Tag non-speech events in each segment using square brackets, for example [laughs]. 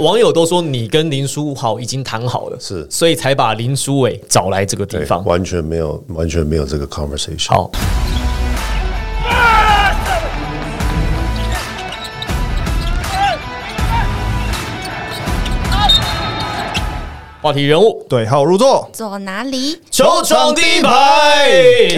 网友都说你跟林书豪已经谈好了，是所以才把林书伟找来这个地，方。完全没有完全没有这个 conversation。好。话题人物，对，号入座。坐哪里？球场第一排，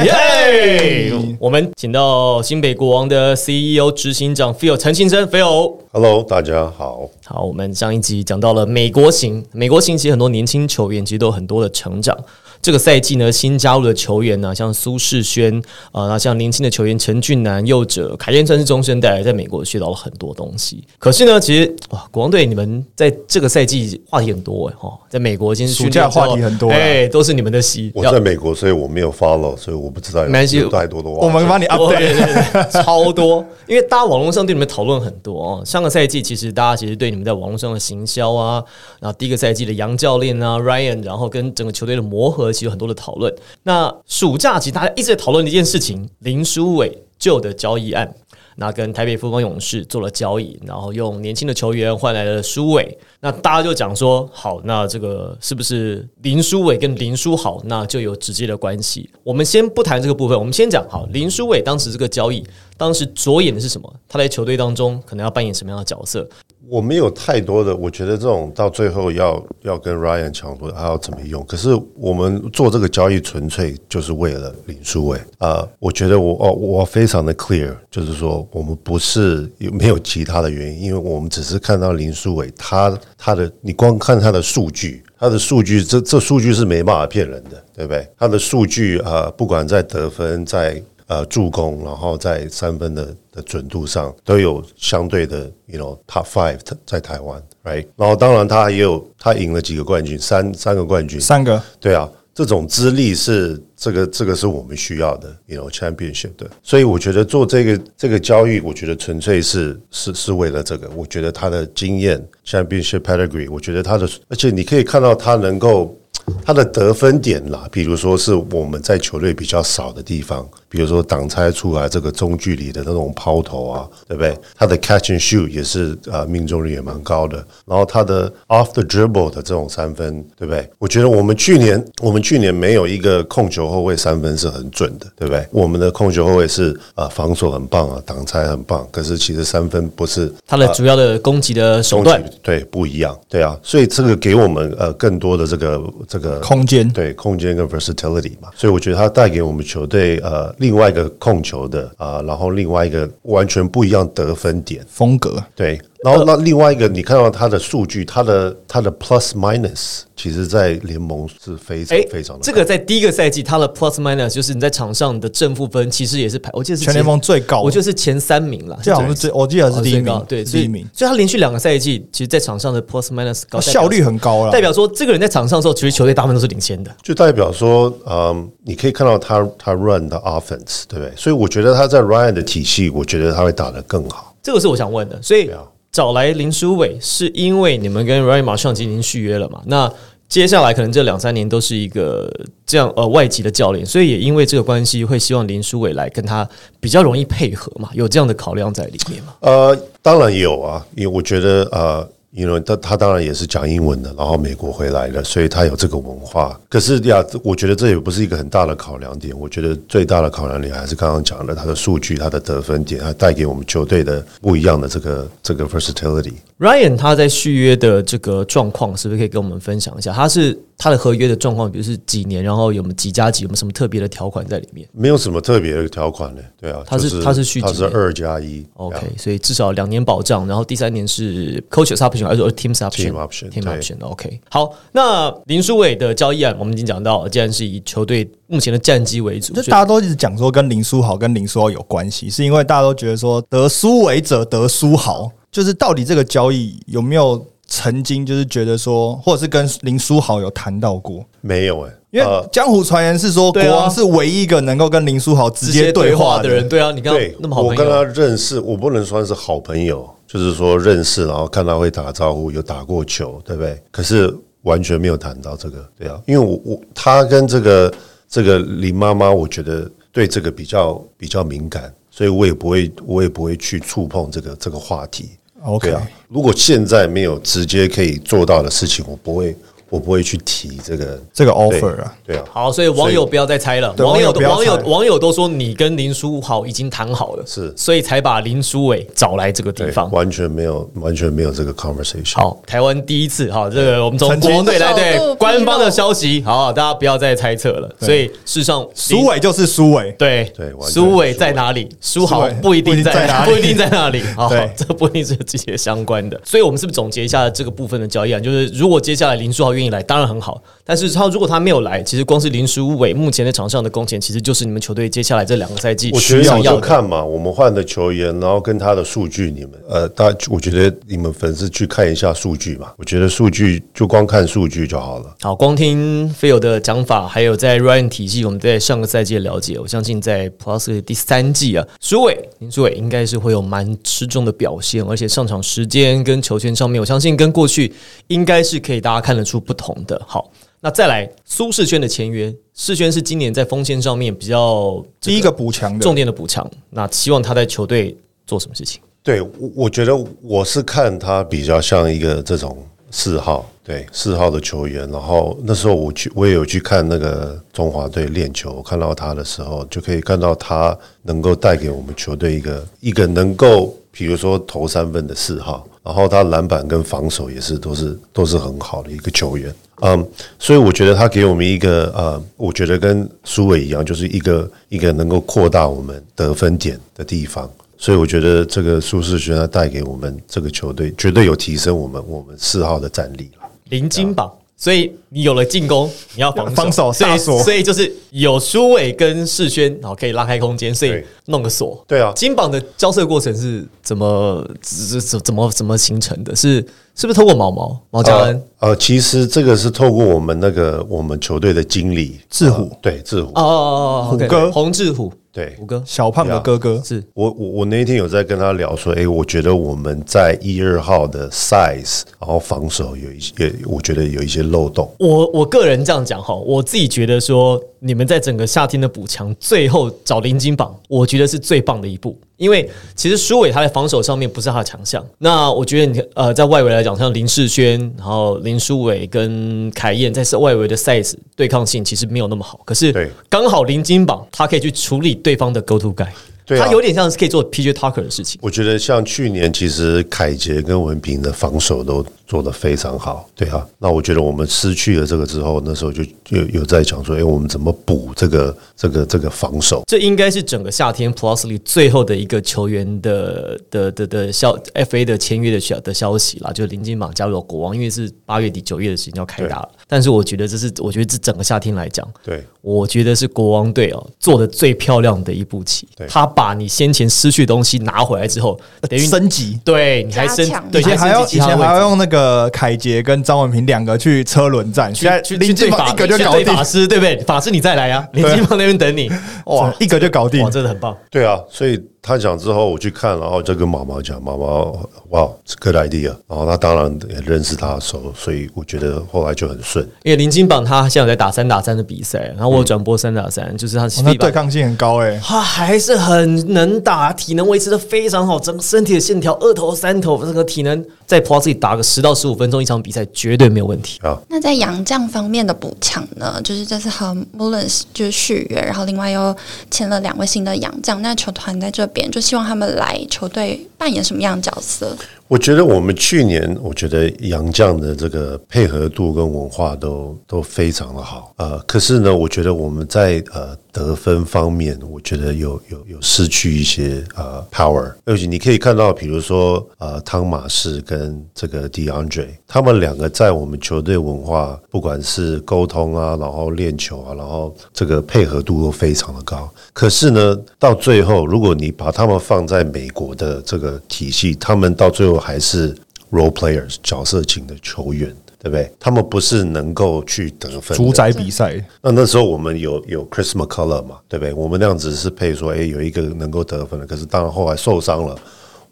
耶！我们请到新北国王的 CEO 执行长 Phil 陈先生，Phil。Hello，大家好。好，我们上一集讲到了美国行，美国行其实很多年轻球员其实都有很多的成长。这个赛季呢，新加入的球员呢，像苏世轩啊，那、像年轻的球员陈俊南、右者凯燕算是中生代，在美国学到了很多东西。可是呢，其实哇，国王队你们在这个赛季话题很多哎哈，在美国今天暑假话题很多啊哎，都是你们的戏。我在美国，所以我没有 follow，所以我不知道有有太多的话。我们帮你对 update。对对对，超多，因为大家网络上对你们讨论很多哦。上个赛季其实大家其实对你们在网络上的行销啊，然后第一个赛季的杨教练啊 Ryan，然后跟整个球队的磨合，其实有很多的讨论。那暑假其实大家一直在讨论的一件事情，林书伟旧的交易案。那跟台北富邦勇士做了交易，然后用年轻的球员换来了书伟。那大家就讲说，好，那这个是不是林书伟跟林书豪，那就有直接的关系？我们先不谈这个部分，我们先讲好林书伟当时这个交易，当时着眼的是什么？他在球队当中可能要扮演什么样的角色？我没有太多的，我觉得这种到最后要要跟 Ryan 抢夺，他要怎么用？可是我们做这个交易纯粹就是为了林书伟啊、我觉得我哦，我非常的 clear，就是说我们不是有没有其他的原因，因为我们只是看到林书伟他他的，你光看他的数据。他的数据，这这数据是没办法骗人的，对不对？他的数据呃，不管在得分，在呃助攻，然后在三分的的准度上都有相对的，you know top five 在台湾，right？然后当然他也有他赢了几个冠军，三三个冠军，三个，对啊，这种资历是这个这个是我们需要的，you know championship 的，所以我觉得做这个这个交易，我觉得纯粹是是是为了这个，我觉得他的经验 championship pedigree，我觉得他的，而且你可以看到他能够。他的得分点啦，比如说是我们在球队比较少的地方，比如说挡拆出来这个中距离的那种抛投啊，对不对？他的 catch and shoot 也是呃命中率也蛮高的，然后他的 off the dribble 的这种三分，对不对？我觉得我们去年我们去年没有一个控球后卫三分是很准的，对不对？我们的控球后卫是呃防守很棒啊，挡拆很棒，可是其实三分不是他的主要的攻击的手段对不一样，对啊，所以这个给我们呃更多的这个这个空间。对空间跟 versatility 嘛，所以我觉得他带给我们球队呃另外一个控球的啊、然后另外一个完全不一样得分点，风格，对，然后那另外一个你看到他的数据，他的它的 plus minus，其实在联盟是非常哎非常的这个在第一个赛季，他的 plus minus 就是你在场上的正负分，其实也是排，我记得是全联盟最高我觉得是前三名了，这好像是最，我记得是第一名，对，第一名，所以他连续两个赛季，其实在场上的 plus minus 高，效率很高了代。表说这个人在场上的时候，其实球队大部分都是领先的。就代表说，嗯，你可以看到他他 run 的 offense，对不对？所以我觉得他在 Ryan 的体系，我觉得他会打得更好。这个是我想问的，所以找来林书伟是因为你们跟 Ryan 马上已经续约了嘛？那接下来可能这两三年都是一个这样呃外籍的教练，所以也因为这个关系，会希望林书伟来跟他比较容易配合嘛？有这样的考量在里面吗？呃，当然有啊，因为我觉得呃，因为他他当然也是讲英文的，然后美国回来的，所以他有这个文化。可是呀，我觉得这也不是一个很大的考量点。我觉得最大的考量点还是刚刚讲的，他的数据、他的得分点，他带给我们球队的不一样的这个这个 versatility。Ryan 他在续约的这个状况，是不是可以跟我们分享一下？他是他的合约的状况，比如是几年，然后有没有几加几，有没有什么特别的条款在里面？没有什么特别的条款呢，对啊，他是就他是续他是二加一？OK，所以至少两年保障，然后第三年是 coach option 还是 team option Team option，team 对 option OK。好，那林书伟的交易案我们已经讲到，既然是以球队目前的战绩为主，就大家都一直讲说跟林书豪跟林书豪有关系，是因为大家都觉得说得苏伟者得苏豪，就是到底这个交易有没有曾经就是觉得说，或者是跟林书豪有谈到过？没有哎、因为江湖传言是说，国王是唯一一个能够跟林书豪直直接接对对话话的人，对啊，你刚刚对，那么好我跟他友，认识，我不能算是好朋友，就是说认识，然后看他会打招呼，有打过球，对不对？可是完全没有谈到这个，对啊，因为我我他跟这个这个林妈妈，我觉得对这个比较比较敏感，所以我也不会我也不会去触碰这个这个话题。OK 对啊，如果现在没有直接可以做到的事情，我不会，我不会去提这个这个 offer 啊。对啊，好，所以网友不要再猜了。网友网友网友网友都说你跟林书豪已经谈好了，是所以才把林书伟找来这个地方。完全没有，完全没有这个 conversation。好，台湾第一次哈，这个我们从国王队来对官方的消息，好，大家不要再猜测了。所以事实上，苏伟就是苏伟，对对苏伟在哪里？书豪不一定在不一定在哪里不一定在哪里。好对，这不一定是直接相关的。所以我们是不是总结一下这个部分的交易啊？就是如果接下来林书豪愿意来，当然很好。但是他如果他没有来，其实光是林书伟目前在场上的贡献，其实就是你们球队接下来这两个赛季我觉得要要看嘛，我们换的球员，然后跟他的数据，你们呃，大家我觉得你们粉丝去看一下数据嘛。我觉得数据就光看数据就好了。好，光听菲友的讲法，还有在 Ryan 体系，我们在上个赛季的了解，我相信在 Plus 的第三季啊，苏伟林书伟应该是会有蛮吃重的表现，而且上场时间跟球权上面，我相信跟过去应该是可以大家看得出不同的。好，那再来苏世轩的签约，世轩是今年在锋线上面比较第一个补强的重点的补强，那希望他在球队做什么事情？对，我我觉得我是看他比较像一个这种四号，对四号的球员。然后那时候我去，我也有去看那个中华队练球，我看到他的时候，就可以看到他能够带给我们球队一个一个能够，比如说投三分的四号，然后他篮板跟防守也是都是都是很好的一个球员。嗯，所以我觉得他给我们一个呃，我觉得跟苏伟一样，就是一个一个能够扩大我们得分点的地方。所以我觉得这个苏世轩他带给我们这个球队，绝对有提升我们我们四号的战力了。零金榜。所以你有了进攻，你要防，防守所以锁所以就是有苏伟跟世轩，然后可以拉开空间，所以弄个锁。对啊金榜的交涉过程是怎么怎怎怎么怎么形成的？是是不是透过毛毛？毛家恩？呃呃，其实这个是透过我们那个我们球队的经理志虎。呃对志虎。哦，哦哦哦，虎哥？洪志虎，对。虎哥。小胖的哥哥，是。我我我那天有在跟他聊说，诶，我觉得我们在一二号的 size，然后防守有一些，我觉得有一些漏洞。我我个人这样讲哈，我自己觉得说，你们在整个夏天的补强，最后找林金榜，我觉得是最棒的一步。因为其实舒伟他在防守上面不是他的强项，那我觉得你呃在外围来讲，像林世轩，然后林书伟跟凯燕在外围的 size 对抗性其实没有那么好，可是刚好林金榜他可以去处理对方的 go to guy，对啊他有点像是可以做 PJ Tucker 的事情。我觉得像去年，其实凯杰跟文平的防守都做得非常好，对啊。那我觉得我们失去了这个之后，那时候就有有在讲说，哎，我们怎么补这个这个这个防守？这应该是整个夏天 Plus 里最后的一个球员的的的的消 FA 的签约的消的消息啦，就是林金榜加入了国王，因为是八月底九月的时间要开打了。但是我觉得这是，我觉得这整个夏天来讲，对我觉得是国王队哦做的最漂亮的一步棋对。他把你先前失去的东西拿回来之后，等于升级。对你还升对，以前还要以前还要用那个凯杰跟张文平两个去车轮战，去林去对法一个就去搞定，对法师，对不对？法师你再来啊，林金榜那边等你，哇，[laughs] 一个就搞定哇，。真的很棒。对啊，所以他讲之后，我去看，然后就跟毛毛讲，毛毛哇，good idea。然后他当然也认识他的手，所以我觉得后来就很顺。因为林金榜他现在有在打三打三的比赛，然后我转播三打三，就是他哦那对抗性很高哎、他还是很能打，体能维持的非常好，整个身体的线条二头三头，这个体能在 Plus 里打个十到十五分钟一场比赛绝对没有问题啊。那在洋将方面的补强呢，就是这次和 Mullins 就是续约，然后另外又签了两位新的洋将。那球团在这就希望他们来球队扮演什么样的角色？我觉得我们去年，我觉得杨绛的这个配合度跟文化都都非常的好，呃，可是呢，我觉得我们在呃得分方面，我觉得有有有失去一些呃 power，而且你可以看到，比如说呃汤马士跟这个 DeAndre，他们两个在我们球队文化，不管是沟通啊，然后练球啊，然后这个配合度都非常的高。可是呢，到最后，如果你把他们放在美国的这个体系，他们到最后还是 role players 角色型的球员，对不对？他们不是能够去得分主宰比赛，那那时候我们有有 Chris McCullough 嘛，对不对？我们那样子是配说，哎，有一个能够得分的，可是当然后来受伤了。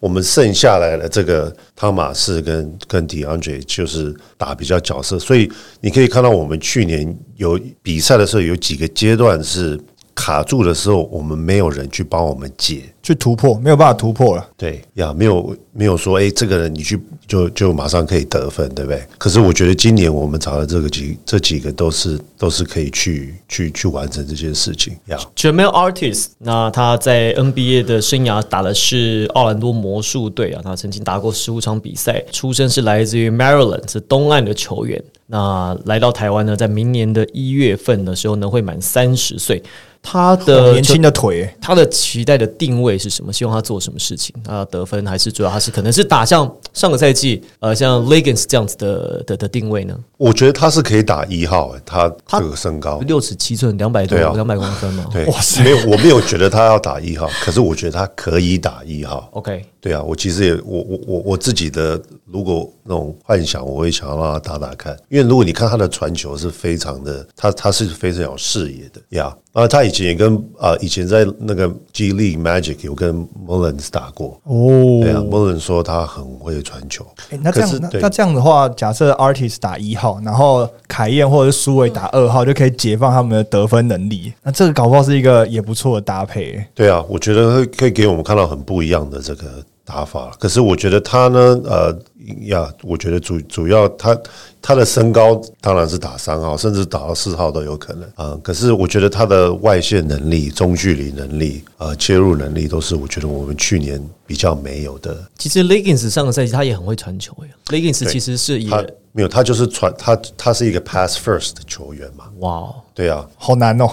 我们剩下来的这个汤马士跟跟 DeAndre 就是打比较角色，所以你可以看到我们去年有比赛的时候有几个阶段是卡住的时候，我们没有人去帮我们解。去突破，没有办法突破了。对呀，没有没有说，哎，这个人你去就就马上可以得分，对不对？可是我觉得今年我们找的这个几这几个都是都是可以去去去完成这件事情呀。Jamal Artist，那他在 NBA 的生涯打的是奥兰多魔术队啊，他曾经打过十五场比赛，出身是来自于 Maryland，是东岸的球员。那来到台湾呢，在明年的一月份的时候呢，会满三十岁。他的年轻的腿，他的期待的定位是什么？希望他做什么事情？他得分还是主要他是可能是打像上个赛季呃像 Legends 这样子的的的定位呢？我觉得他是可以打一号，他这个身高六尺七寸，两百多两百公分嘛。对，哇塞，没有我没有觉得他要打一号，可是我觉得他可以打一号。OK，对啊，我其实也我我我我自己的如果那种幻想，我会想要让他打打看，因为如果你看他的传球是非常的，他他是非常有视野的呀。啊，他以前也跟啊，以前在那个 G League Magic 有跟 Mullins 打过哦。对啊，Mullins 说他很会传球。那这样，那那这样的话，假设 Artist 打一号，然后凯燕或者是苏伟打二号，就可以解放他们的得分能力。那这个搞不好是一个也不错的搭配。对啊，我觉得会可以给我们看到很不一样的这个打法。可是我觉得他呢，呃。呀，我觉得主主要他他的身高当然是打三号，甚至打到四号都有可能啊。可是我觉得他的外线能力、中距离能力、呃切入能力，都是我觉得我们去年比较没有的。其实 Legends 上个赛季他也很会传球呀。Legends 其实是他没有，他就是传他他是一个 pass first 的球员嘛。哇，对啊，好难哦。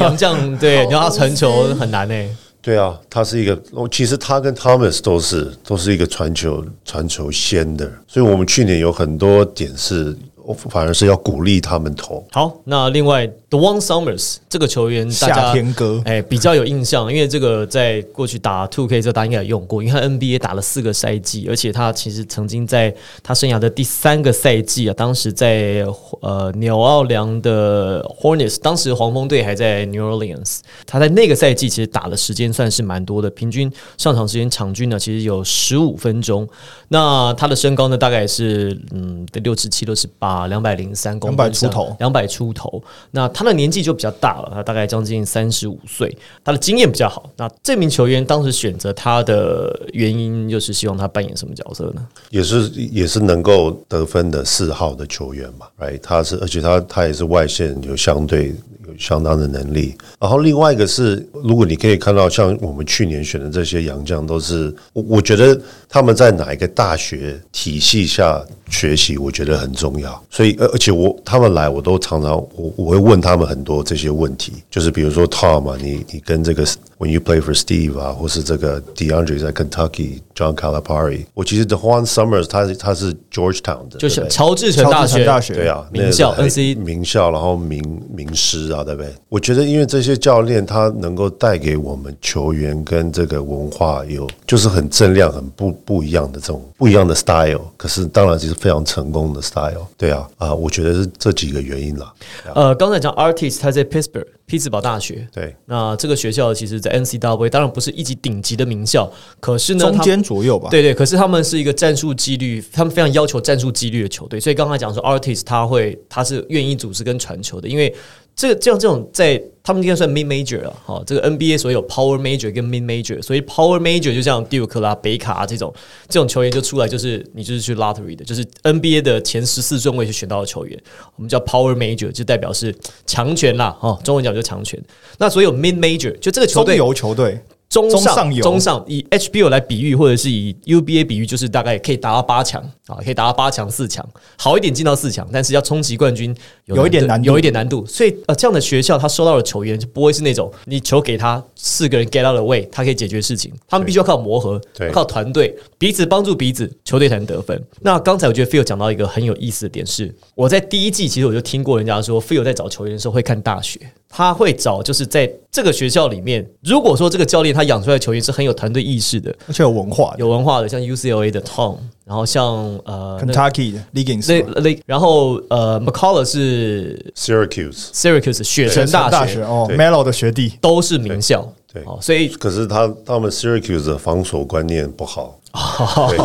杨将对，[laughs] 你要他传球很难诶。对啊，他是一个，其实他跟 Thomas 都是都是一个传球传球先的，所以我们去年有很多点是。反而是要鼓励他们投。好，那另外 The One Summers 这个球员，夏天哥，哎，比较有印象，因为这个在过去打 Two K 这大家应该有用过，因为他 NBA 打了四个赛季，而且他其实曾经在他生涯的第三个赛季啊，当时在呃纽奥良的 Hornets，当时黄蜂队还在 New Orleans，他在那个赛季其实打的时间算是蛮多的，平均上场时间场均呢其实有十五分钟。那他的身高呢大概是嗯得六十七、六十八。啊，两百零三公分，两百出头，两百出头。那他的年纪就比较大了，他大概将近三十五岁，他的经验比较好。那这名球员当时选择他的原因，就是希望他扮演什么角色呢？也是也是能够得分的四号的球员嘛，right？他是，而且他他也是外线有相对有。相当的能力，然后另外一个是，如果你可以看到，像我们去年选的这些洋将，都是我我觉得他们在哪一个大学体系下学习，我觉得很重要。所以，而而且我他们来，我都常常我我会问他他们很多这些问题，就是比如说 Tom 啊，你你跟这个 When you play for Steve 啊，或是这个 DeAndre 在 Kentucky，John Calipari，我其实 The Juan Summers 他他是 Georgetown 的，就是乔治城大学大学对啊，名校 NC 名校，然后名名师啊。对不对？我觉得，因为这些教练他能够带给我们球员跟这个文化有，就是很正量、很不不一样的这种不一样的 style。可是，当然就是非常成功的 style。对啊，啊，我觉得是这几个原因了。呃，刚才讲 artist，他在 Pittsburgh 匹兹堡大学。对，那这个学校其实，在 NCWA 当然不是一级顶级的名校，可是呢，中间左右吧。对对，可是他们是一个战术纪律，他们非常要求战术纪律的球队。所以刚才讲说，artist 他会，他是愿意组织跟传球的，因为。这个这样这种在他们应该算 mid major 了哈，这个 NBA 所有 power major 跟 mid major，所以 power major 就像 Duke 啦、北卡这种这种球员就出来，就是你就是去 lottery 的，就是 NBA 的前十四顺位去选到的球员，我们叫 power major，就代表是强权啦哈，中文讲就强权。那所有 mid major 就这个球队游球队。中上中上以 HBO 来比喻，或者是以 UBA 比喻，就是大概可以达到八强啊，可以达到八强四强，好一点进到四强，但是要冲击冠军有一点难，有一点难度。所以呃，这样的学校他收到的球员就不会是那种你球给他四个人 get out the way，他可以解决事情。他们必须要靠磨合，靠团队彼此帮助彼此，球队才能得分。那刚才我觉得 Phil 讲到一个很有意思的点是，我在第一季其实我就听过人家说，Phil 在找球员的时候会看大学。他会找就是在这个学校里面，如果说这个教练他养出来的球员是很有团队意识的，而且有文化、有文化的，像 UCLA 的 Tom，然后像呃 Kentucky 的 Legends，然后呃 McCullough 是 Syracuse Syracuse 雪城大学哦，Melo 的学弟。都是名校。对。哦，所以可是他他们 Syracuse 的防守观念不好，对，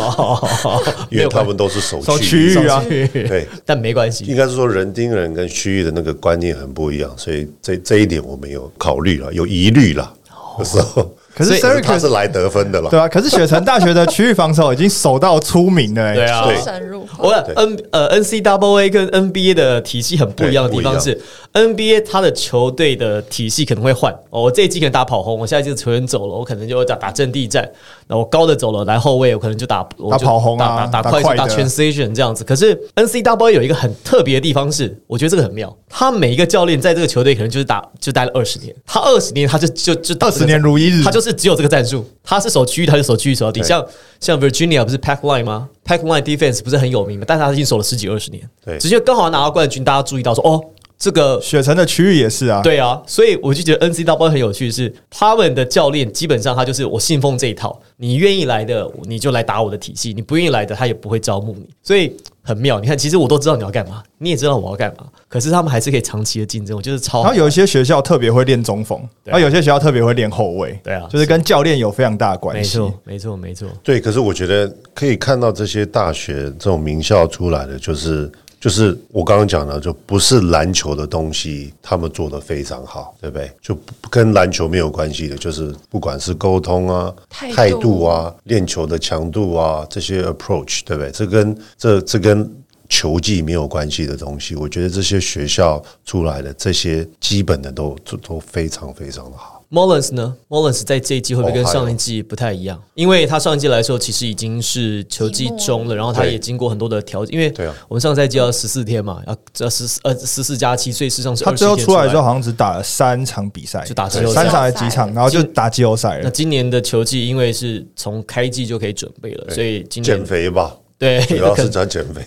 因为 [laughs] 他们都是守守区区域啊，对，[laughs] 但没关系，应该是说人盯人跟区域的那个观念很不一样，所以这这一点我们有考虑了，有疑虑了。有时候，可是所以他 Syracuse 是来得分的了对。啊，可是雪城大学的区域防守已经守到出名了、欸，对啊，对。深入。我 N 呃 N C W A 跟 N B A 的体系很不一样的地方是，N B A 他的球队的体系可能会换。哦，我这一季可能打跑轰，我下一季球员走了，我可能就会打打阵地战。然后我高的走了，来后卫，我可能就打打跑轰啊打打打快速打打快的 transition 这样子。可是 N C W 有一个很特别的地方是，我觉得这个很妙。他每一个教练在这个球队可能就是打就待了二十年，他二十年他就就就打这个20年如一日他就是只有这个战术，他是守区域，他就守区域守到底。像像 Virginia 不是 Pack Line 吗？Pack Line Defense 不是很有名吗？但是他已经守了十几二十年，对直接刚好拿到冠军，大家注意到说哦，这个雪城的区域也是啊，对啊，所以我就觉得 NCAA 很有趣是，他们的教练基本上他就是我信奉这一套，你愿意来的你就来打我的体系，你不愿意来的他也不会招募你，所以很妙。你看，其实我都知道你要干嘛，你也知道我要干嘛，可是他们还是可以长期的竞争，我觉得超然后有一些学校特别会练中锋，啊然后有些学校特别会练后卫，对啊就是跟教练有非常大的关系。没错，没错，没错。对，可是我觉得可以看到这些大学这种名校出来的，就是就是我刚刚讲的，就不是篮球的东西，他们做的非常好，对不对？就不跟篮球没有关系的，就是不管是沟通啊、态度啊、练球的强度啊这些 approach，对不对？这跟这这跟球技没有关系的东西，我觉得这些学校出来的这些基本的都都都非常非常的好。Mullins 呢？Mullins 在这一季会不会跟上一季不太一样？因为他上一季来的时候，其实已经是球季中了，然后他也经过很多的调整。因为对啊我们上赛季要十四天嘛，要这十呃十四加七，所以事实上是他最后出来之后，好像只打了三场比赛，就打季后赛三场还是几场，然后就打季后赛那。今年的球季因为是从开季就可以准备了，所以今年减肥吧，对，主要是 [laughs] 在减肥。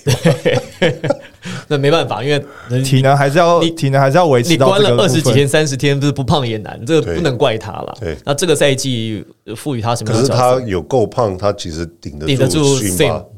那没办法，因为体能还是要你体能还是要维持你到这个关了二十几天、三十天，不是不胖也难，这个不能怪他了。对那这个赛季呃赋予他什么可是？他有够胖，他其实顶得顶得住。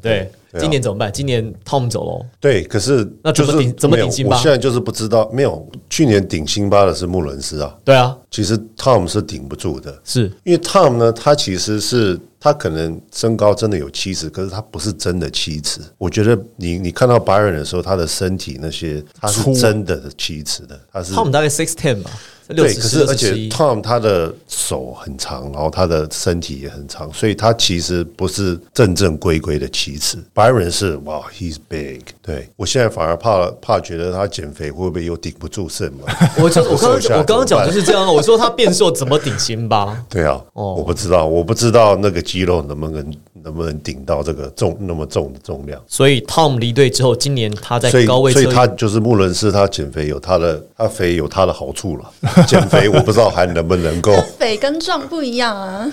对，今年怎么办？今年 Tom 走了，对，可是那怎么就是顶怎么顶辛巴？我现在就是不知道，没有去年顶辛巴的是穆伦斯啊，对啊，其实 Tom 是顶不住的，是。因为 Tom 呢，他其实是他可能身高真的有七尺，可是他不是真的七尺。我觉得你你看到白人的时候，他的身体那些他是粗。真的七尺的，他是 Tom 大概 six ten 吧，六对，十可是而且。Tom 他的手很长，然后他的身体也很长，所以他其实不是正正规规的棋子。Byron 是哇，he's big。对我现在反而怕怕觉得他减肥会不会又顶不住肾嘛？我就我刚 [laughs] 我刚刚讲就是这样，我说他变瘦怎么顶心吧？[laughs] 对啊，哦我不知道，我不知道那个肌肉能不能能不能顶到这个重那么重的重量。所以 Tom 离队之后，今年他在高位，所以他就是穆伦斯，他减肥有他的，他肥有他的好处了。[laughs] 减肥我不知道还能不能够。肥跟壮不一样啊，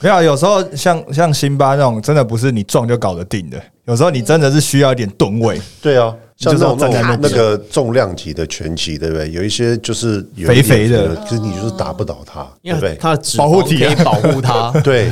没有，有时候像像辛巴那种，真的不是你壮就搞得定的。有时候你真的是需要一点吨位，对啊，像就是要那种那个重量级的拳击，对不对？有一些就是有肥肥的就是你就是打不倒他，对不对？因为他的保护体可以保护他。对，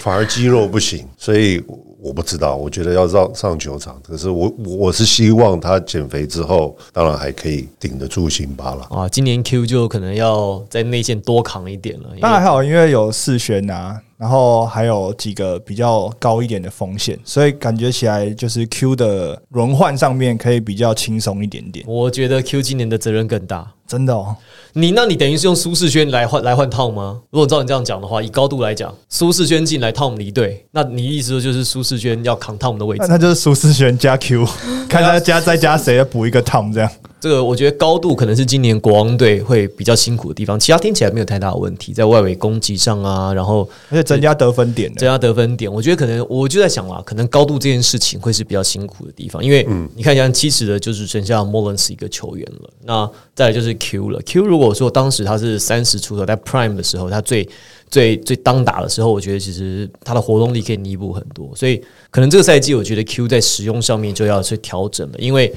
反而肌肉不行，所以我不知道。我觉得要上上球场，可是我我我是希望他减肥之后，当然还可以顶得住辛巴了。啊，今年 Q 就可能要在内线多扛一点了。因为当然还好，因为有四轩啊，然后还有几个比较高一点的风险，所以感觉起来就是 Q 的轮换上面可以比较轻松一点点。我觉得 Q 今年的责任更大。真的哦，你那你等于是用苏世轩来换来换 Tom 吗？如果照你这样讲的话，以高度来讲，苏世轩进来，Tom 离队，那你意思就是苏世轩要扛 Tom 的位置那？那就是苏世轩加 Q，[laughs] 看他加再加谁补一个 Tom 这样。这个我觉得高度可能是今年国王队会比较辛苦的地方，其他听起来没有太大的问题，在外围攻击上啊，然后而且增加得分点，增加得分点，我觉得可能我就在想啦，可能高度这件事情会是比较辛苦的地方，因为你看像七尺的就只剩下 Mullins 一个球员了，那再来就是 Q 了。Q 如果说当时他是三十出头，在 Prime 的时候，他最最最当打的时候，我觉得其实他的活动力可以弥补很多，所以可能这个赛季我觉得 Q 在使用上面就要去调整了，因为。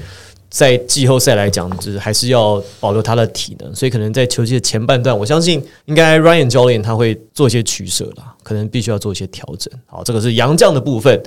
在季后赛来讲，就是还是要保留他的体能，所以可能在球季的前半段，我相信应该 Ryan 教练他会做一些取舍啦，可能必须要做一些调整。好，这个是杨将的部分。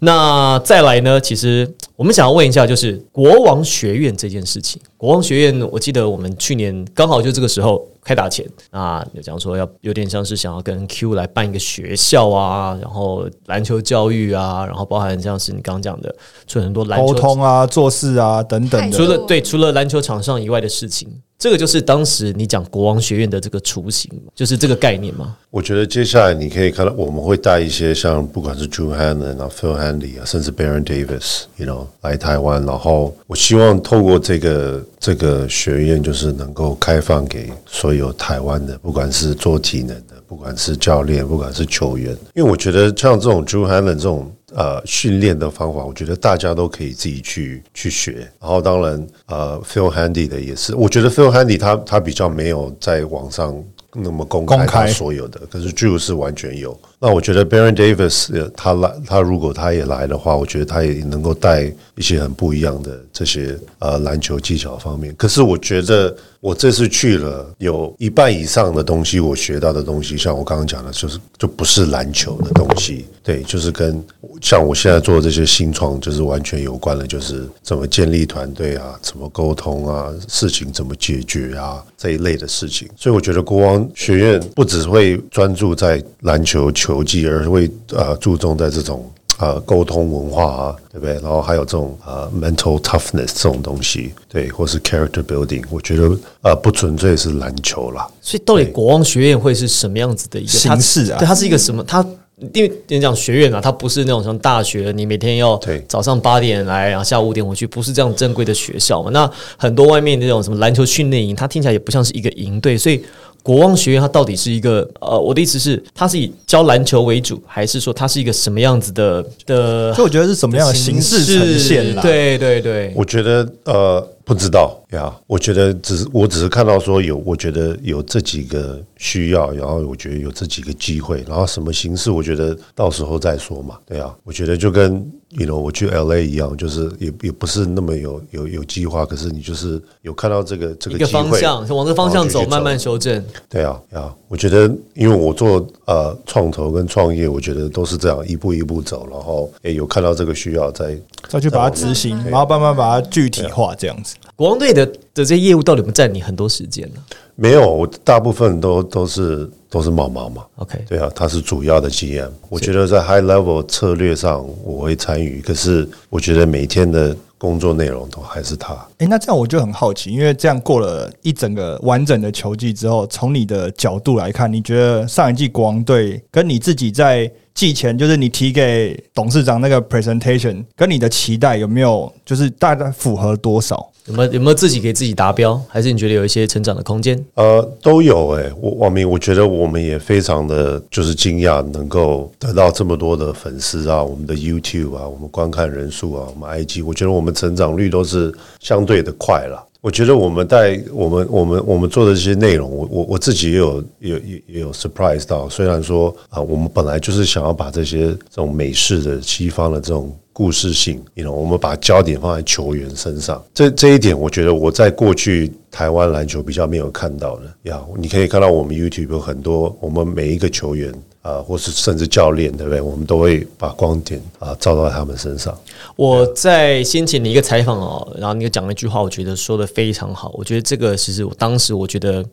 那再来呢？其实我们想要问一下，就是国王学院这件事情。国王学院，我记得我们去年刚好就这个时候开打前啊，有讲说要有点像是想要跟 Q 来办一个学校啊，然后篮球教育啊，然后包含像是你刚刚讲的，出很多篮球沟通啊、做事啊等等的除。了对除了篮球场上以外的事情，这个就是当时你讲国王学院的这个雏形，就是这个概念嘛。我觉得接下来你可以看到，我们会带一些像不管是 Drew Hanlen 啊、Phil Hanley 啊，甚至 Baron Davis，you know 来台湾，然后我希望透过这个这个学院，就是能够开放给所有台湾的，不管是做体能的，不管是教练，不管是球员，因为我觉得像这种 Drew Hanlen 这种。呃，训练的方法，我觉得大家都可以自己去去学。然后，当然，呃，Phil Handy 的也是，我觉得 Phil Handy 他他比较没有在网上那么公开他所有的，可是 Drew 是完全有。那我觉得 Baron Davis 呃他来，他如果他也来的话，我觉得他也能够带一些很不一样的这些呃篮球技巧方面。可是我觉得我这次去了，有一半以上的东西我学到的东西，像我刚刚讲的，就是就不是篮球的东西，对，就是跟像我现在做这些新创，就是完全有关的，就是怎么建立团队啊，怎么沟通啊，事情怎么解决啊这一类的事情。所以我觉得国王学院不只会专注在篮球球技，而会呃注重在这种。呃，沟通文化啊，对不对？然后还有这种呃 mental toughness 这种东西，对，或是 character building，我觉得呃不纯粹是篮球啦。所以到底国王学院会是什么样子的一个形式啊它对，它是一个什么？它因为你讲学院啊，它不是那种像大学，你每天要对早上八点来，然后下午五点回去，不是这样正规的学校嘛？那很多外面那种什么篮球训练营，它听起来也不像是一个营队，所以。国王学院它到底是一个呃，我的意思是，它是以教篮球为主，还是说它是一个什么样子的的所以我觉得是什么样的形式呈现啦？，对对对，我觉得呃不知道呀，我觉得只是我只是看到说有，我觉得有这几个需要，然后我觉得有这几个机会，然后什么形式，我觉得到时候再说嘛。对啊，我觉得就跟 you know 我去 L A 一样，就是也也不是那么有有有计划，可是你就是有看到这个这一个个机会，方向，往这个方向走，慢慢修正。对啊，啊，我觉得因为我做呃创投跟创业，我觉得都是这样一步一步走，然后诶有看到这个需要再再去把它执行，然后慢慢把它具体化，这样子。国王队的的这些业务到底有没有占你很多时间呢没有，我大部分都都是都是毛毛嘛。？OK，对啊，他是主要的 GM。我觉得在 high level 策略上我会参与，可是我觉得每天的工作内容都还是他。诶，那这样我就很好奇，因为这样过了一整个完整的球季之后，从你的角度来看，你觉得上一季国王队跟你自己在季前，就是你提给董事长那个 presentation，跟你的期待有没有就是大概符合多少？有没有有没有自己给自己达标，还是你觉得有一些成长的空间？呃，都有诶、我王明，我觉得我们也非常的就是惊讶，能够得到这么多的粉丝啊，我们的 YouTube 啊，我们观看人数啊，我们 IG，我觉得我们成长率都是相对的快了。我觉得我们在我们我们我们做的这些内容，我我我自己也有也也也有 surprise 到。虽然说啊，我们本来就是想要把这些这种美式的西方的这种故事性，you know，我们把焦点放在球员身上。这这一点，我觉得我在过去台湾篮球比较没有看到的呀。你可以看到我们 YouTube 有很多，我们每一个球员啊、或是甚至教练，对不对？我们都会把光点啊、照到他们身上。我在先前的一个采访哦，然后你讲了一句话，我觉得说的非常好。我觉得这个其实我当时我觉得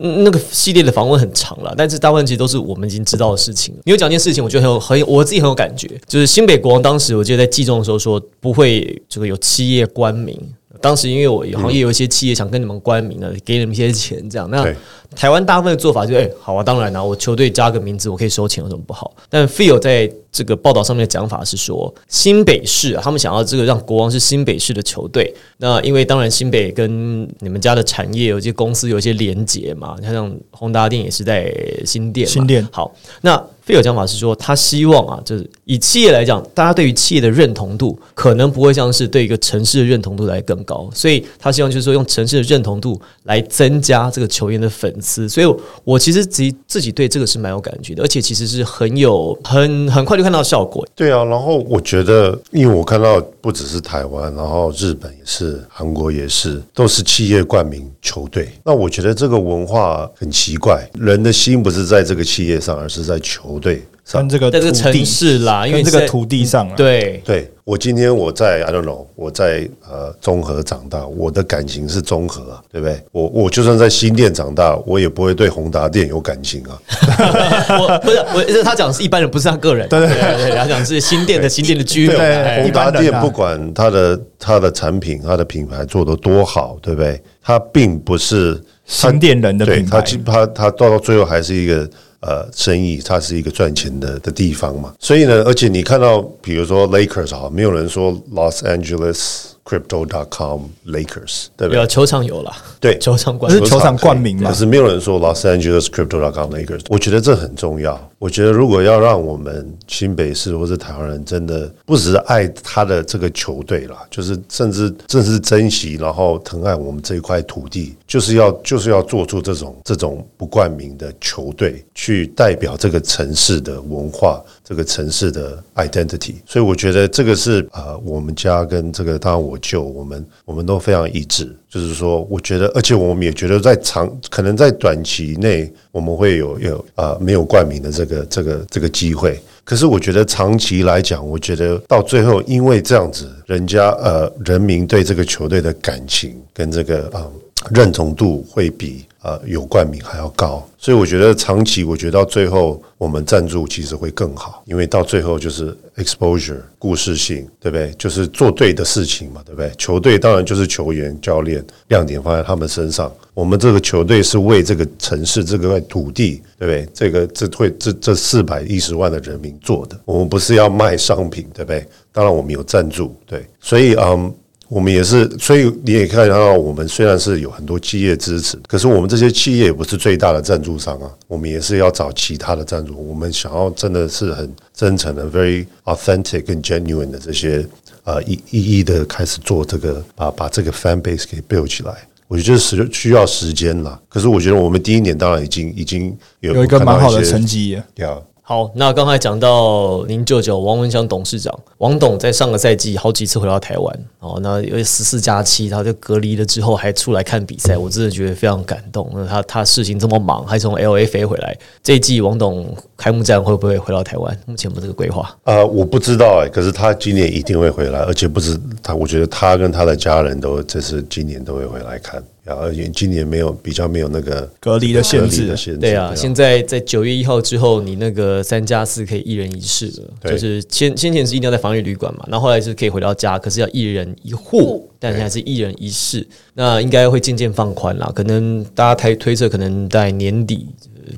嗯那个系列的访问很长了，但是大部分其实都是我们已经知道的事情。你有讲一件事情，我觉得很有很有我自己很有感觉，就是新北国王当时我记得在季中的时候说不会这个有企业冠名。当时因为我好像也有一些企业想跟你们冠名的，给你们一些钱这样。那对台湾大部分的做法就是，哎、好啊，当然啦、我球队加个名字，我可以收钱，有什么不好？但 Phil 在这个报道上面的讲法是说，新北市、啊、他们想要这个让国王是新北市的球队。那因为当然新北跟你们家的产业有些公司有一些连结嘛，你看像宏达电也是在新店，新店好，那 Phil 讲法是说，他希望啊，就是以企业来讲，大家对于企业的认同度可能不会像是对一个城市的认同度来更高，所以他希望就是说用城市的认同度来增加这个球员的粉所以我其实自己自己对这个是蛮有感觉的，而且其实是很有很很快就看到效果。对啊，然后我觉得，因为我看到不只是台湾，然后日本也是，韩国也是，都是企业冠名球队。那我觉得这个文化很奇怪，人的心不是在这个企业上，而是在球队跟这个在这个城市啦，因为这个土地上啊，对对我今天我在 I don't know，我在呃综合长大，我的感情是综合啊，对不对？我我就算在新店长大，我也不会对宏达店有感情啊。[laughs] 我不是我，是他讲的是一般人，不是他个人。对对对，他讲的是新店的新店的居民。宏达店不管他的他的产品、他的品牌做得多好，对不对？他并不是新店人的品牌，基它它到到最后还是一个呃生意，它是一个赚钱的的地方嘛。所以呢，而且你看到比如说 Lakers 啊，没有人说 Los Angeles Crypto.com Lakers，对不对？对啊，？球场有了，对。球场管不是球场冠名嘛可是没有人说 Los Angeles Crypto.com Lakers，我觉得这很重要。我觉得如果要让我们新北市或者台湾人真的不只是爱他的这个球队啦，就是甚至正是珍惜，然后疼爱我们这一块土地，就是要就是要做出这种这种不冠名的球队，去代表这个城市的文化，这个城市的 identity。所以我觉得这个是呃，我们家跟这个当然我舅，我们我们都非常一致。就是说，我觉得，而且我们也觉得，在长可能在短期内，我们会有有呃没有冠名的这个这个这个机会。可是我觉得长期来讲，我觉得到最后，因为这样子，人家呃人民对这个球队的感情跟这个啊、认同度会比呃有冠名还要高，所以我觉得长期，我觉得到最后我们赞助其实会更好，因为到最后就是 exposure 故事性，对不对？就是做对的事情嘛，对不对？球队当然就是球员、教练，亮点放在他们身上。我们这个球队是为这个城市、这块土地，对不对？这个这会这这四百一十万的人民做的，我们不是要卖商品，对不对？当然我们有赞助，对，所以嗯。我们也是，所以你也看到，我们虽然是有很多企业支持，可是我们这些企业也不是最大的赞助商啊，我们也是要找其他的赞助。我们想要真的是很真诚的、very authentic 跟 genuine 的这些呃一一一的开始做这个，把把这个 fan base 给 build 起来。我觉得时需要时间啦，可是我觉得我们第一年当然已经已经有有一个蛮好的成绩耶。呀。好，那刚才讲到您舅舅王文祥董事长，王董在上个赛季好几次回到台湾，哦，那因为十四加七，他就隔离了之后还出来看比赛，我真的觉得非常感动。那他他事情这么忙，还从 L A 飞回来，这一季王董开幕战会不会回到台湾？目前有没有这个规划？呃，我不知道哎、可是他今年一定会回来，而且不止他，我觉得他跟他的家人都这次今年都会回来看，而且今年没有比较没有那个隔离的限制。的限制，对啊，现在在九月一号之后，你那个三加四可以一人一室了，就是先先前是一定要在防疫旅馆嘛，然后后来是可以回到家，可是要一人一户，但现在是一人一室，那应该会渐渐放宽啦，可能大家推推测，可能在年底。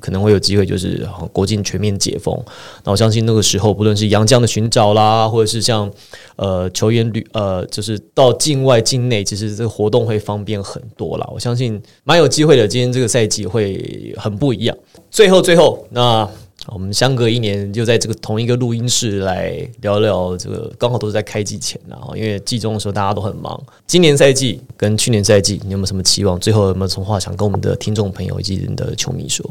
可能会有机会，就是国境全面解封。那我相信那个时候，不论是洋将的寻找啦，或者是像呃球员旅呃，就是到境外境内，其实这个活动会方便很多啦。我相信蛮有机会的。今天这个赛季会很不一样。最后，最后，那我们相隔一年，就在这个同一个录音室来聊聊这个，刚好都是在开季前然后因为季中的时候大家都很忙。今年赛季跟去年赛季，你有没有什么期望？最后有没有什么话想跟我们的听众朋友以及你的球迷说？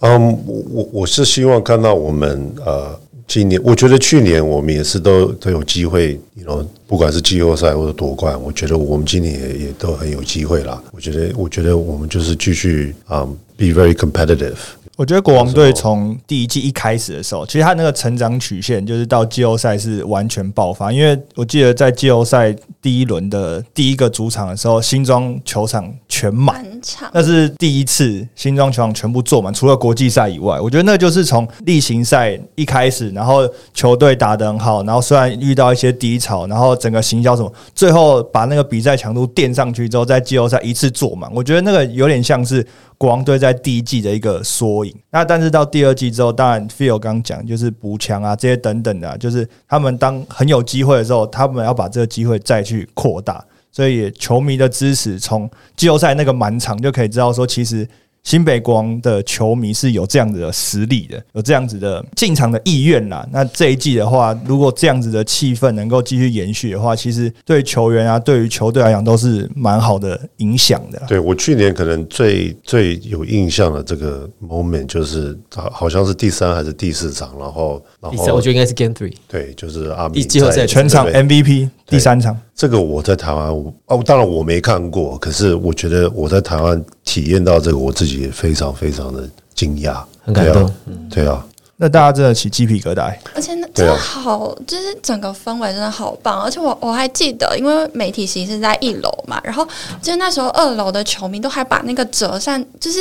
嗯，我我我是希望看到我们呃，今年我觉得去年我们也是都都有机会，you know，不管是季后赛或者夺冠，我觉得我们今年也也都很有机会啦。我觉得我觉得我们就是继续啊、b e very competitive。我觉得国王队从第一季一开始的时候，其实他那个成长曲线就是到季后赛是完全爆发。因为我记得在季后赛第一轮的第一个主场的时候，新庄球场全满，场。那是第一次新庄球场全部坐满，除了国际赛以外，我觉得那就是从例行赛一开始，然后球队打得很好，然后虽然遇到一些低潮，然后整个行销什么，最后把那个比赛强度垫上去之后，在季后赛一次坐满，我觉得那个有点像是国王队在第一季的一个缩影。那但是到第二季之后，当然 Phil 刚讲就是补强啊这些等等的、就是他们当很有机会的时候，他们要把这个机会再去扩大。所以球迷的支持，从季后赛那个满场就可以知道说，其实新北国王的球迷是有这样子的实力的，有这样子的进场的意愿啦。那这一季的话，如果这样子的气氛能够继续延续的话，其实对球员啊，对于球队来讲都是蛮好的影响的。对我去年可能最最有印象的这个 moment 就是好好像是第三还是第四场，然后然第三，我觉得应该是 Game Three。对，就是阿明第季后赛在全场 MVP 第三场，这个我在台湾，我哦，当然我没看过，可是我觉得我在台湾体验到这个，我自己也非常非常的惊讶，很感动对啊。那大家真的起鸡皮疙瘩。而且那真的好，就是整个氛围真的好棒。而且我我还记得，因为媒体席是在一楼嘛，然后我记得那时候二楼的球迷都还把那个折扇就是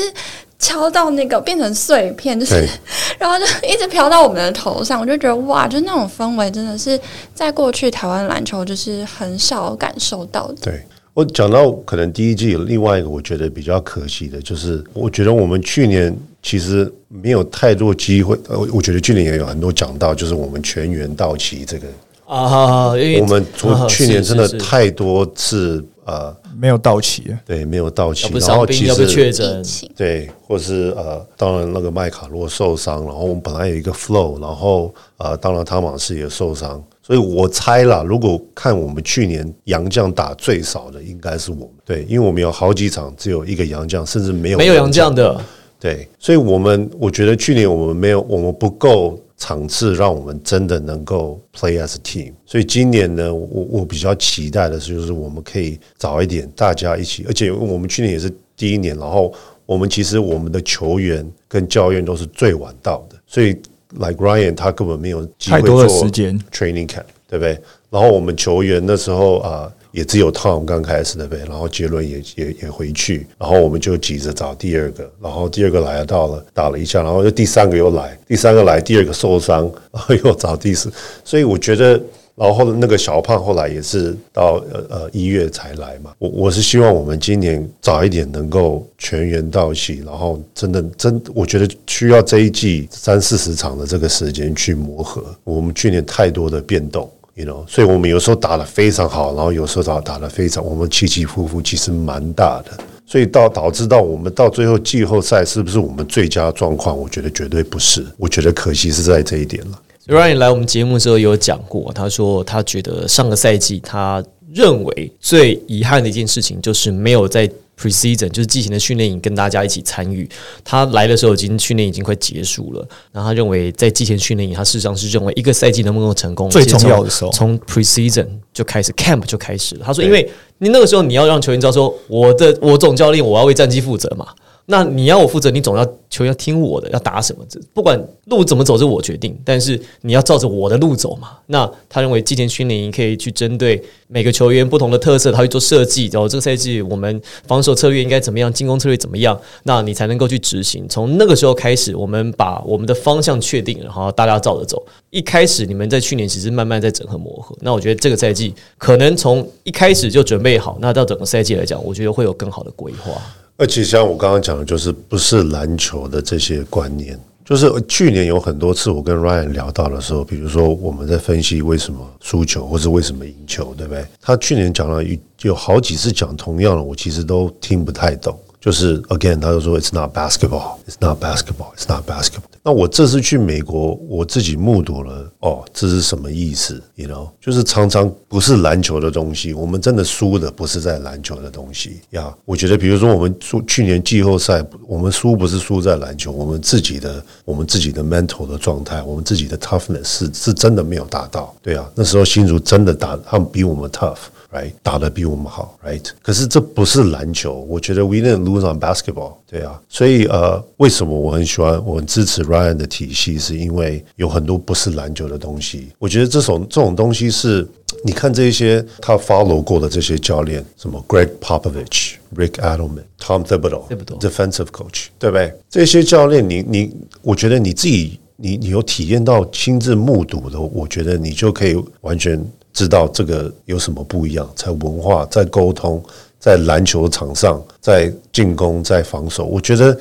敲到那个变成碎片，就是 [laughs] 然后就一直飘到我们的头上。我就觉得哇，就那种氛围真的是在过去台湾篮球就是很少感受到的。对我讲到可能第一季有另外一个我觉得比较可惜的，就是我觉得我们去年其实没有太多机会。呃，我觉得去年也有很多讲到，就是我们全员到齐这个，啊，因为我们从啊去年真的太多次呃，没有到齐，对，没有到齐然后其要不确实对，或是呃，当然那个麦卡洛受伤，然后我们本来有一个 flow，然后呃，当然汤马士也受伤，所以我猜啦，如果看我们去年洋将打最少的，应该是我们，对，因为我们有好几场只有一个洋将，甚至没有没有洋将的，对，所以我们我觉得去年我们没有，我们不够场次，让我们真的能够 play as a team。所以今年呢，我我比较期待的是，就是我们可以早一点大家一起，而且我们去年也是第一年，然后我们其实我们的球员跟教练都是最晚到的，所以 like Ryan 他根本没有太多的做时间 training camp，对不对？然后我们球员那时候啊、也只有 Tom 刚开始，对不对？然后杰伦也也也回去，然后我们就急着找第二个，然后第二个来了到了打了一下，然后又第三个又来，第三个来，第二个受伤，然后又找第四，所以我觉得。然后那个小胖后来也是到呃呃一月才来嘛，我我是希望我们今年早一点能够全员到齐，然后真的真我觉得需要这一季三四十场的这个时间去磨合，我们去年太多的变动。You know，所以我们有时候打得非常好，然后有时候打打得非常，我们起起伏伏其实蛮大的，所以到导致到我们到最后季后赛是不是我们最佳状况？我觉得绝对不是，我觉得可惜是在这一点了。Ryan 来我们节目的时候有讲过，他说他觉得上个赛季他认为最遗憾的一件事情就是没有在 preseason 就是季前的训练营跟大家一起参与。他来的时候已经训练已经快结束了，然后他认为在季前训练营，他事实上是认为一个赛季能不能够成功最重要的时候从 preseason 就开始 camp 就开始了。他说，因为你那个时候你要让球员知道说，我的我总教练我要为战绩负责嘛。那你要我负责，你总要球要听我的，要打什么，这不管路怎么走是我决定，但是你要照着我的路走嘛。那他认为季前训练营可以去针对每个球员不同的特色，他去做设计。然后这个赛季我们防守策略应该怎么样，进攻策略怎么样，那你才能够去执行。从那个时候开始，我们把我们的方向确定，然后大家照着走。一开始你们在去年其实慢慢在整合磨合，那我觉得这个赛季可能从一开始就准备好，那到整个赛季来讲，我觉得会有更好的规划。而且像我刚刚讲的，就是不是篮球的这些观念，就是去年有很多次我跟 Ryan 聊到的时候，比如说我们在分析为什么输球或者为什么赢球，对不对？他去年讲了一有好几次讲同样的，我其实都听不太懂。就是 again，他就说 It's not basketball, It's not basketball, It's not basketball。那我这次去美国，我自己目睹了，哦，这是什么意思？You know，就是常常不是篮球的东西，我们真的输的不是在篮球的东西呀。我觉得，比如说我们输去年季后赛，我们输不是输在篮球，我们自己的我们自己的 mental 的状态，我们自己的 toughness 是是真的没有达到。对啊，那时候新竹真的打，他们比我们 tough。Right 打得比我们好，right？可是这不是篮球，我觉得 we didn't lose on basketball，对啊，所以呃，为什么我很喜欢，我很支持 Ryan 的体系，是因为有很多不是篮球的东西，我觉得这种这种东西是，你看这些他 follow 过的这些教练，什么 Greg Popovich、Rick Adelman、Tom Thibodeau、defensive coach，对不对？这些教练你，你我觉得你自己，你你有体验到、亲自目睹的，我觉得你就可以完全知道这个有什么不一样，在文化、在沟通、在篮球场上、在进攻、在防守，我觉得。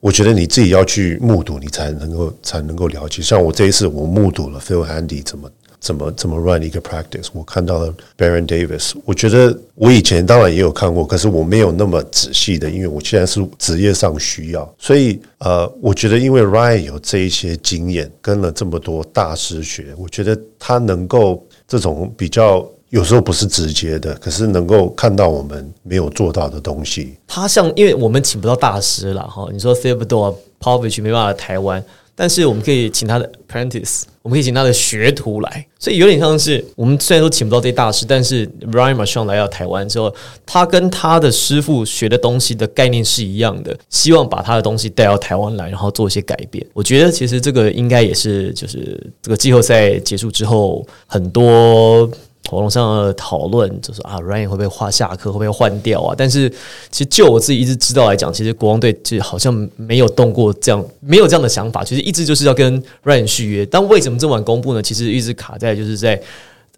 我觉得你自己要去目睹，你才能够才能够了解。像我这一次，我目睹了 Phil Handy 怎么怎么怎么 run 一个 practice，我看到了 Baron Davis。我觉得我以前当然也有看过，可是我没有那么仔细的，因为我现在是职业上需要。所以呃，我觉得因为 Ryan 有这一些经验，跟了这么多大师学，我觉得他能够这种比较。有时候不是直接的，可是能够看到我们没有做到的东西。他像，因为我们请不到大师了哈。你说 Thibodeau、Povich 没办法台湾，但是我们可以请他的 apprentice，我们可以请他的学徒来，所以有点像是我们虽然说请不到这些大师，但是 Ryan m a r s h a n 来到台湾之后，他跟他的师傅学的东西的概念是一样的，希望把他的东西带到台湾来，然后做一些改变。我觉得其实这个应该也是就是这个季后赛结束之后很多。网络上讨论就是啊，Ryan 会不会画下课，会不会换掉啊？但是其实就我自己一直知道来讲，其实国王队就好像没有动过这样，没有这样的想法，其实一直就是要跟 Ryan 续约。但为什么这么晚公布呢？其实一直卡在就是在。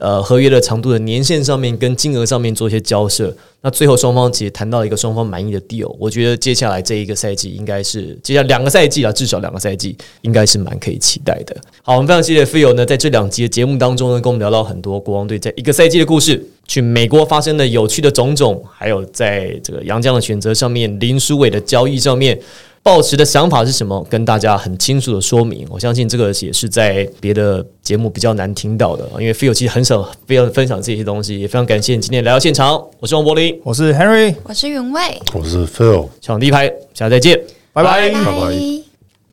呃，合约的长度的年限上面跟金额上面做一些交涉，那最后双方其实谈到一个双方满意的 deal，我觉得接下来这一个赛季应该是接下来两个赛季啊，至少两个赛季应该是蛮可以期待的。好，我们非常谢谢 Phil 呢，在这两集的节目当中呢，跟我们聊到很多国王队在一个赛季的故事，去美国发生的有趣的种种，还有在这个杨将的选择上面，林书伟的交易上面。抱持的想法是什么？跟大家很清楚的说明。我相信这个也是在别的节目比较难听到的，因为 Phil 其实很少非常分享这些东西。也非常感谢你今天来到现场。我是王柏林，我是 Henry，我是云卫，我是 Phil，抢第一排，下次再见，拜拜，拜拜。